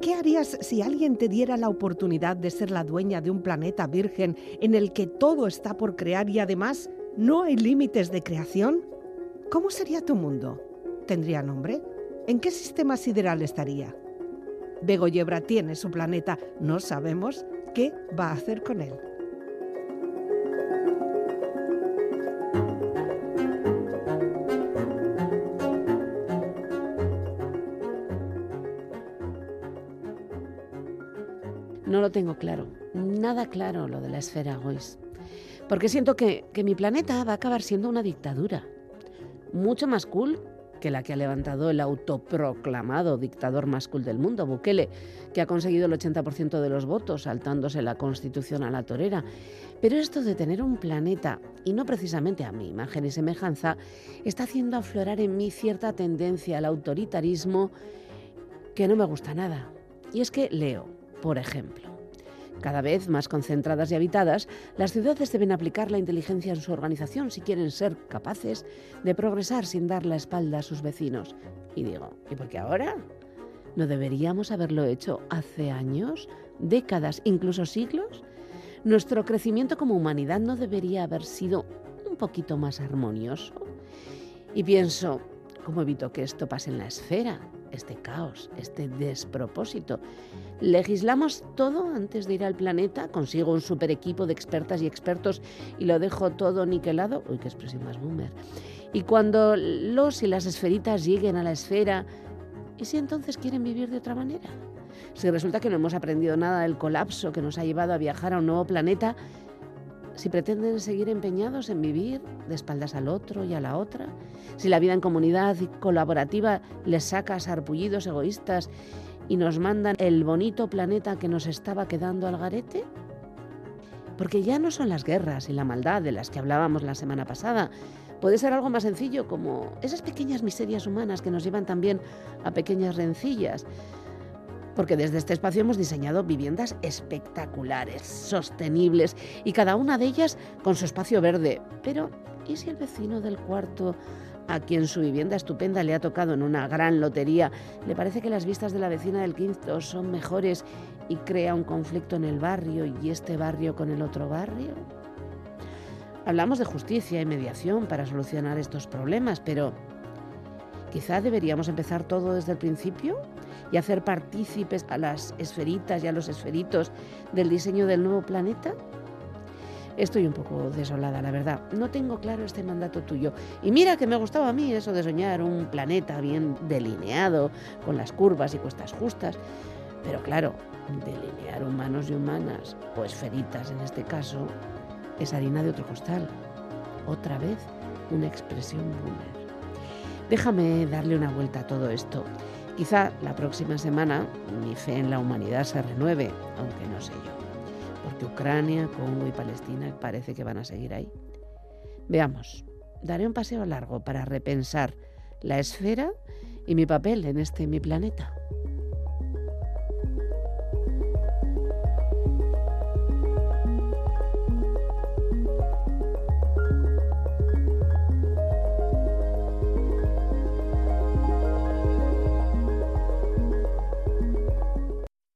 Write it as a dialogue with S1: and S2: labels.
S1: ¿Qué harías si alguien te diera la oportunidad de ser la dueña de un planeta virgen en el que todo está por crear y además no hay límites de creación? ¿Cómo sería tu mundo? ¿Tendría nombre? ¿En qué sistema sideral estaría? Begoyebra tiene su planeta, no sabemos qué va a hacer con él.
S2: No lo tengo claro, nada claro lo de la esfera Gois. Porque siento que, que mi planeta va a acabar siendo una dictadura. Mucho más cool que la que ha levantado el autoproclamado dictador más cool del mundo, Bukele, que ha conseguido el 80% de los votos, saltándose la constitución a la torera. Pero esto de tener un planeta, y no precisamente a mi imagen y semejanza, está haciendo aflorar en mí cierta tendencia al autoritarismo que no me gusta nada. Y es que leo, por ejemplo. Cada vez más concentradas y habitadas, las ciudades deben aplicar la inteligencia en su organización si quieren ser capaces de progresar sin dar la espalda a sus vecinos. Y digo, ¿y por qué ahora? ¿No deberíamos haberlo hecho hace años, décadas, incluso siglos? ¿Nuestro crecimiento como humanidad no debería haber sido un poquito más armonioso? Y pienso, ¿cómo evito que esto pase en la esfera? Este caos, este despropósito. Legislamos todo antes de ir al planeta, consigo un super equipo de expertas y expertos y lo dejo todo niquelado. Uy, qué expresión más boomer. Y cuando los y las esferitas lleguen a la esfera, ¿y si entonces quieren vivir de otra manera? Si resulta que no hemos aprendido nada del colapso que nos ha llevado a viajar a un nuevo planeta, si pretenden seguir empeñados en vivir de espaldas al otro y a la otra, si la vida en comunidad y colaborativa les saca sarpullidos egoístas y nos mandan el bonito planeta que nos estaba quedando al garete? Porque ya no son las guerras y la maldad de las que hablábamos la semana pasada. Puede ser algo más sencillo como esas pequeñas miserias humanas que nos llevan también a pequeñas rencillas porque desde este espacio hemos diseñado viviendas espectaculares, sostenibles y cada una de ellas con su espacio verde. Pero, ¿y si el vecino del cuarto a quien su vivienda estupenda le ha tocado en una gran lotería, le parece que las vistas de la vecina del quinto son mejores y crea un conflicto en el barrio y este barrio con el otro barrio? Hablamos de justicia y mediación para solucionar estos problemas, pero quizá deberíamos empezar todo desde el principio y hacer partícipes a las esferitas y a los esferitos del diseño del nuevo planeta? Estoy un poco desolada, la verdad. No tengo claro este mandato tuyo. Y mira que me gustaba a mí eso de soñar un planeta bien delineado, con las curvas y cuestas justas. Pero claro, delinear humanos y humanas, o esferitas en este caso, es harina de otro costal. Otra vez, una expresión boomer. Déjame darle una vuelta a todo esto. Quizá la próxima semana mi fe en la humanidad se renueve, aunque no sé yo, porque Ucrania, Congo y Palestina parece que van a seguir ahí. Veamos, daré un paseo largo para repensar la esfera y mi papel en este mi planeta.